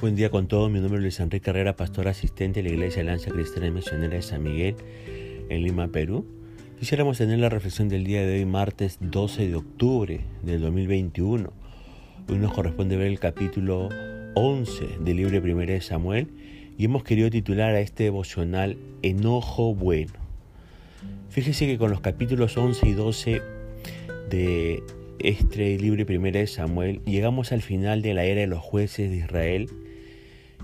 Buen día con todos, mi nombre es Luis Enrique Carrera, pastor asistente de la Iglesia Lanza Cristiana y Misionera de San Miguel en Lima, Perú. Quisiéramos tener la reflexión del día de hoy, martes 12 de octubre del 2021. Hoy nos corresponde ver el capítulo 11 del libro primero de Samuel y hemos querido titular a este devocional Enojo Bueno. Fíjese que con los capítulos 11 y 12 de este libro primero de Samuel llegamos al final de la era de los jueces de Israel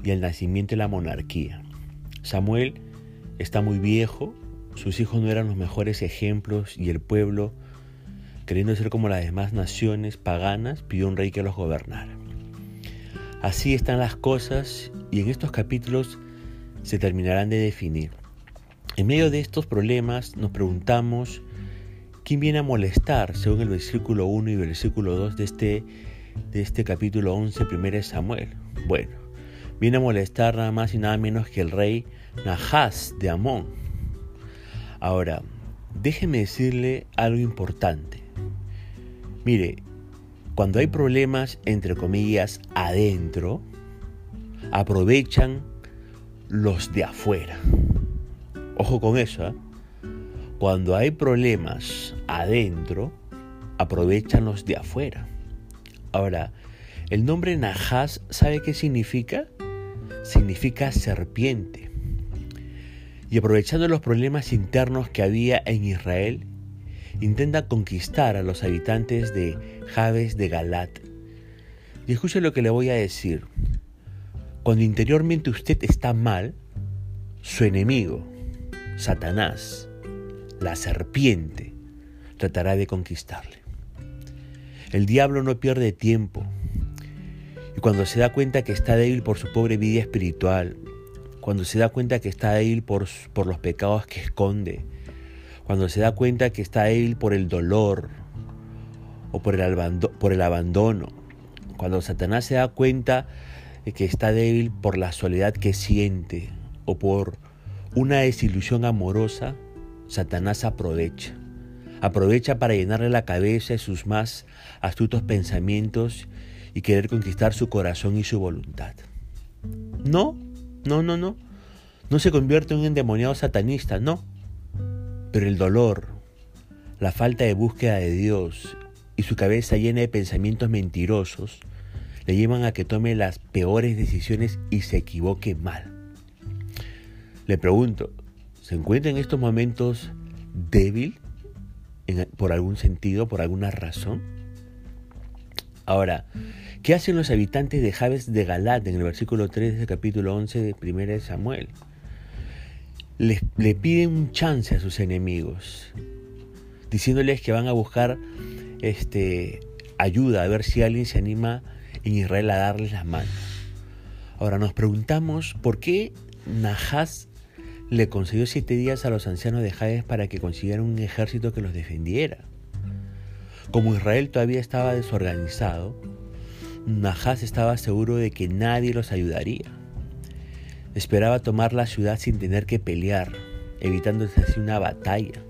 y el nacimiento de la monarquía. Samuel está muy viejo, sus hijos no eran los mejores ejemplos y el pueblo, queriendo ser como las demás naciones paganas, pidió un rey que los gobernara. Así están las cosas y en estos capítulos se terminarán de definir. En medio de estos problemas nos preguntamos quién viene a molestar, según el versículo 1 y versículo 2 de este, de este capítulo 11, 1 Samuel. Bueno, viene a molestar nada más y nada menos que el rey Nahas de Amón. Ahora, déjeme decirle algo importante. Mire, cuando hay problemas, entre comillas, adentro, aprovechan los de afuera. Ojo con eso. ¿eh? Cuando hay problemas adentro, aprovechan los de afuera. Ahora, el nombre Nahas, ¿sabe qué significa? Significa serpiente. Y aprovechando los problemas internos que había en Israel, intenta conquistar a los habitantes de Jabes de Galat. Y escuche lo que le voy a decir. Cuando interiormente usted está mal, su enemigo, Satanás, la serpiente, tratará de conquistarle. El diablo no pierde tiempo cuando se da cuenta que está débil por su pobre vida espiritual, cuando se da cuenta que está débil por, por los pecados que esconde, cuando se da cuenta que está débil por el dolor o por el, por el abandono, cuando Satanás se da cuenta de que está débil por la soledad que siente o por una desilusión amorosa, Satanás aprovecha. Aprovecha para llenarle la cabeza de sus más astutos pensamientos y querer conquistar su corazón y su voluntad. No, no, no, no. No se convierte en un endemoniado satanista, no. Pero el dolor, la falta de búsqueda de Dios y su cabeza llena de pensamientos mentirosos le llevan a que tome las peores decisiones y se equivoque mal. Le pregunto, ¿se encuentra en estos momentos débil por algún sentido, por alguna razón? Ahora, ¿Qué hacen los habitantes de Jabes de Galat en el versículo 3 del capítulo 11 de 1 Samuel? Le, le piden un chance a sus enemigos, diciéndoles que van a buscar este, ayuda, a ver si alguien se anima en Israel a darles las manos. Ahora nos preguntamos por qué Nahas le concedió siete días a los ancianos de Jabes para que consiguieran un ejército que los defendiera. Como Israel todavía estaba desorganizado, Nahas estaba seguro de que nadie los ayudaría. Esperaba tomar la ciudad sin tener que pelear, evitándose así una batalla.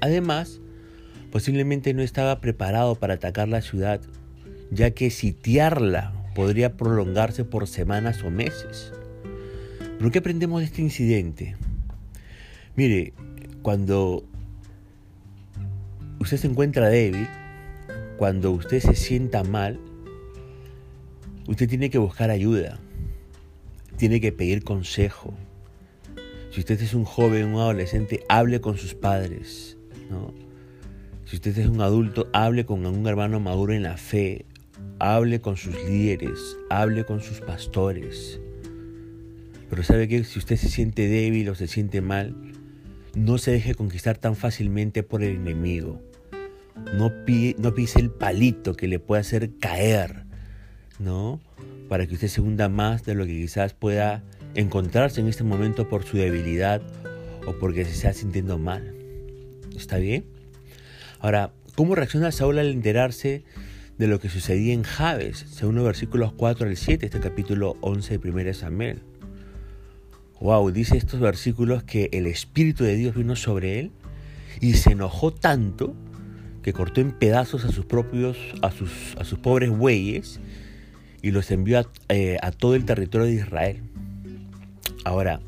Además, posiblemente no estaba preparado para atacar la ciudad, ya que sitiarla podría prolongarse por semanas o meses. ¿Pero qué aprendemos de este incidente? Mire, cuando usted se encuentra débil, cuando usted se sienta mal, Usted tiene que buscar ayuda, tiene que pedir consejo. Si usted es un joven, un adolescente, hable con sus padres. Si usted es un adulto, hable con un hermano maduro en la fe, hable con sus líderes, hable con sus pastores. Pero sabe que si usted se siente débil o se siente mal, no se deje conquistar tan fácilmente por el enemigo. No, no pise el palito que le puede hacer caer ¿no? Para que usted se hunda más de lo que quizás pueda encontrarse en este momento por su debilidad o porque se está sintiendo mal. ¿Está bien? Ahora, ¿cómo reacciona Saúl al enterarse de lo que sucedía en Jabes, según los versículos 4 al 7, este capítulo 11 de 1 Samuel? Wow, dice estos versículos que el Espíritu de Dios vino sobre él y se enojó tanto que cortó en pedazos a sus propios, a sus, a sus pobres bueyes y los envió a, eh, a todo el territorio de Israel. Ahora,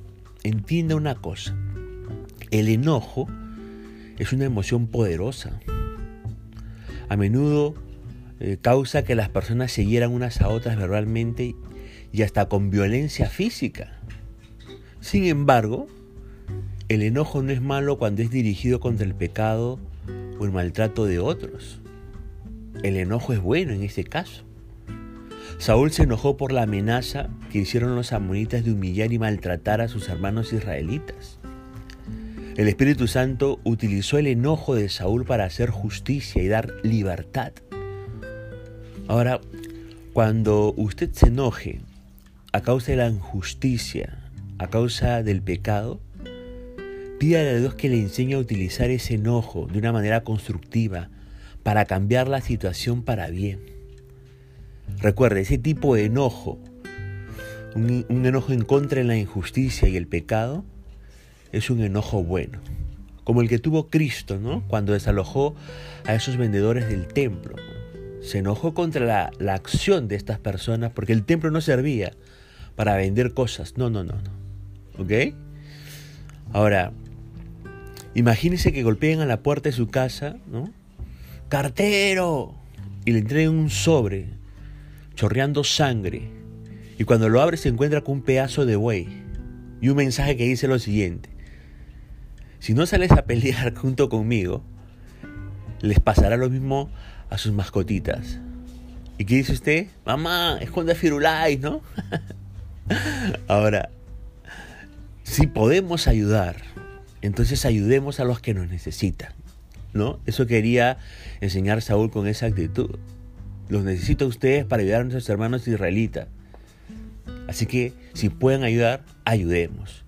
entienda una cosa, el enojo es una emoción poderosa. A menudo eh, causa que las personas se hieran unas a otras verbalmente y hasta con violencia física. Sin embargo, el enojo no es malo cuando es dirigido contra el pecado el maltrato de otros. El enojo es bueno en este caso. Saúl se enojó por la amenaza que hicieron los amonitas de humillar y maltratar a sus hermanos israelitas. El Espíritu Santo utilizó el enojo de Saúl para hacer justicia y dar libertad. Ahora, cuando usted se enoje a causa de la injusticia, a causa del pecado, pídale a Dios que le enseñe a utilizar ese enojo de una manera constructiva para cambiar la situación para bien. Recuerde, ese tipo de enojo, un, enojo en contra de la injusticia y el pecado, es un enojo bueno, como el que tuvo Cristo, ¿no? Cuando desalojó a esos vendedores del templo. Se enojó contra la, la, acción de estas personas porque el templo no servía para vender cosas. No, no, no, no. ¿Ok? Ahora, imagínese que golpeen a la puerta de su casa, ¿no? ¡Cartero! Y le entreguen un sobre, chorreando sangre. Y cuando lo abre se encuentra con un pedazo de buey. Y un mensaje que dice lo siguiente. Si no sales a pelear junto conmigo, les pasará lo mismo a sus mascotitas. ¿Y qué dice usted? Mamá, esconde a Firulais, ¿no? Ahora, si podemos ayudar, entonces ayudemos a los que nos necesitan, ¿no? Eso quería enseñar Saúl con esa actitud. Los necesito a ustedes para ayudar a nuestros hermanos israelitas. Así que si pueden ayudar, ayudemos.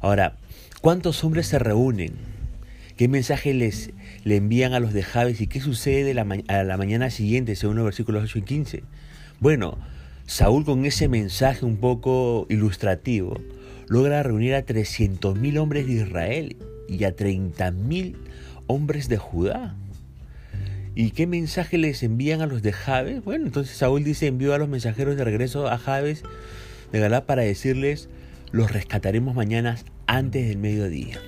Ahora, ¿Cuántos hombres se reúnen? ¿Qué mensaje les le envían a los de Jabes y qué sucede la a la mañana siguiente, según los versículos 8 y 15? Bueno, Saúl con ese mensaje un poco ilustrativo logra reunir a 300.000 hombres de Israel y a 30.000 hombres de Judá. ¿Y qué mensaje les envían a los de Jabes? Bueno, entonces Saúl dice, envió a los mensajeros de regreso a Jabes de Galá para decirles, los rescataremos mañana antes del mediodía.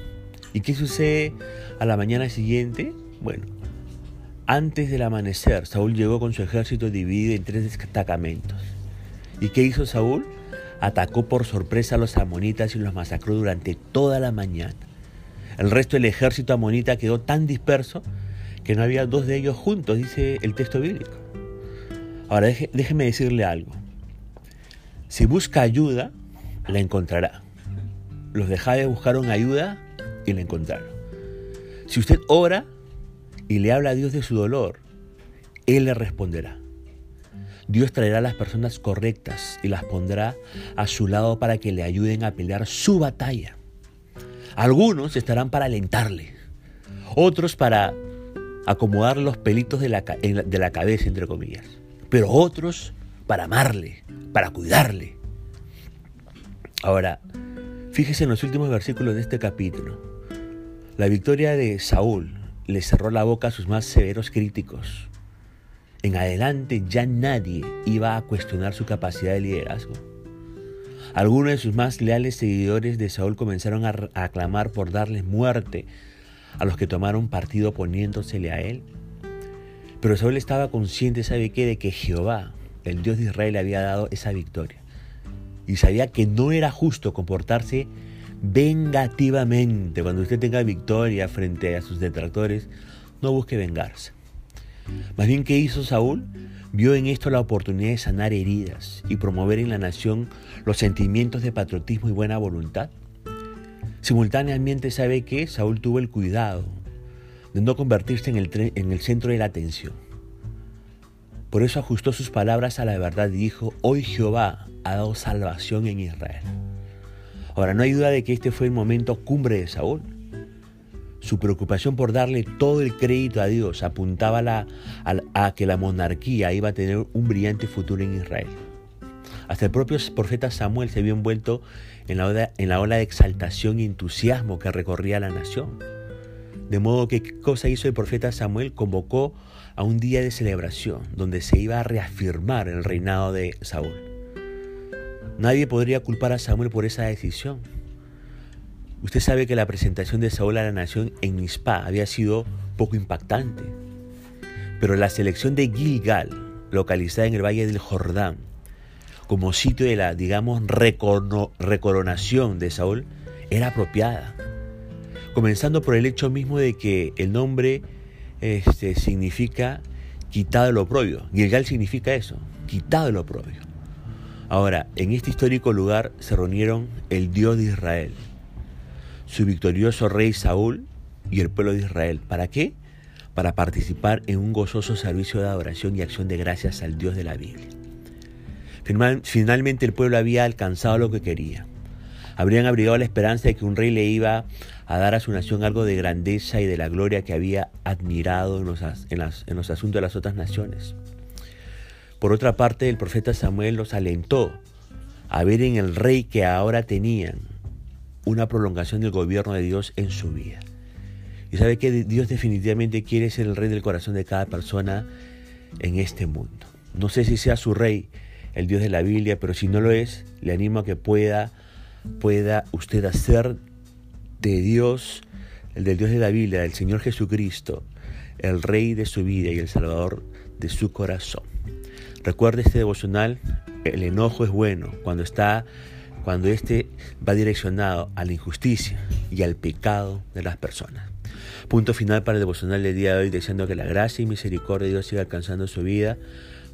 ¿Y qué sucede a la mañana siguiente? Bueno, antes del amanecer, Saúl llegó con su ejército dividido en tres destacamentos. ¿Y qué hizo Saúl? Atacó por sorpresa a los amonitas y los masacró durante toda la mañana. El resto del ejército amonita quedó tan disperso que no había dos de ellos juntos, dice el texto bíblico. Ahora déjeme decirle algo. Si busca ayuda, la encontrará. Los de Jade buscaron ayuda y la encontraron. Si usted ora y le habla a Dios de su dolor, Él le responderá. Dios traerá a las personas correctas y las pondrá a su lado para que le ayuden a pelear su batalla. Algunos estarán para alentarle, otros para acomodar los pelitos de la, de la cabeza, entre comillas, pero otros para amarle, para cuidarle, Ahora, fíjese en los últimos versículos de este capítulo. La victoria de Saúl le cerró la boca a sus más severos críticos. En adelante ya nadie iba a cuestionar su capacidad de liderazgo. Algunos de sus más leales seguidores de Saúl comenzaron a, aclamar por darles muerte a los que tomaron partido poniéndosele a él. Pero Saúl estaba consciente, ¿sabe qué?, de que Jehová, el Dios de Israel, había dado esa victoria y sabía que no era justo comportarse vengativamente. Cuando usted tenga victoria frente a sus detractores, no busque vengarse. Más bien, ¿qué hizo Saúl? Vio en esto la oportunidad de sanar heridas y promover en la nación los sentimientos de patriotismo y buena voluntad. Simultáneamente sabe que Saúl tuvo el cuidado de no convertirse en el, en el centro de la atención. Por eso ajustó sus palabras a la verdad y dijo, hoy Jehová ha dado salvación en Israel. Ahora, no hay duda de que este fue el momento cumbre de Saúl. Su preocupación por darle todo el crédito a Dios apuntaba a, a, que la monarquía iba a tener un brillante futuro en Israel. Hasta el propio profeta Samuel se vio envuelto en la, ola, en la ola de exaltación y entusiasmo que recorría la nación. De modo que, ¿qué cosa hizo el profeta Samuel? Convocó a un día de celebración donde se iba a reafirmar el reinado de Saúl. Nadie podría culpar a Samuel por esa decisión. Usted sabe que la presentación de Saúl a la nación en Mispa había sido poco impactante, pero la selección de Gilgal, localizada en el valle del Jordán, como sitio de la, digamos, recoronación de Saúl, era apropiada. Comenzando por el hecho mismo de que el nombre este, significa quitado el oprobio. Gilgal significa eso, quitado el oprobio. Ahora, en este histórico lugar se reunieron el Dios de Israel, su victorioso rey Saúl y el pueblo de Israel. ¿Para qué? Para participar en un gozoso servicio de adoración y acción de gracias al Dios de la Biblia. Finalmente el pueblo había alcanzado lo que quería. Habrían abrigado la esperanza de que un rey le iba a dar a su nación algo de grandeza y de la gloria que había admirado en los, asuntos de las otras naciones. Por otra parte, el profeta Samuel los alentó a ver en el rey que ahora tenían una prolongación del gobierno de Dios en su vida. Y sabe que Dios definitivamente quiere ser el rey del corazón de cada persona en este mundo. No sé si sea su rey, el Dios de la Biblia, pero si no lo es, le animo a que pueda, pueda usted hacer de Dios, el del Dios de la Biblia, del Señor Jesucristo, el Rey de su vida y el Salvador de su corazón. Recuerde este devocional, el enojo es bueno cuando está cuando éste va direccionado a la injusticia y al pecado de las personas. Punto final para el devocional del día de hoy, deseando que la gracia y misericordia de Dios siga alcanzando su vida.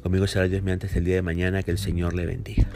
Conmigo será Dios mediante hasta el día de mañana, que el Señor le bendiga.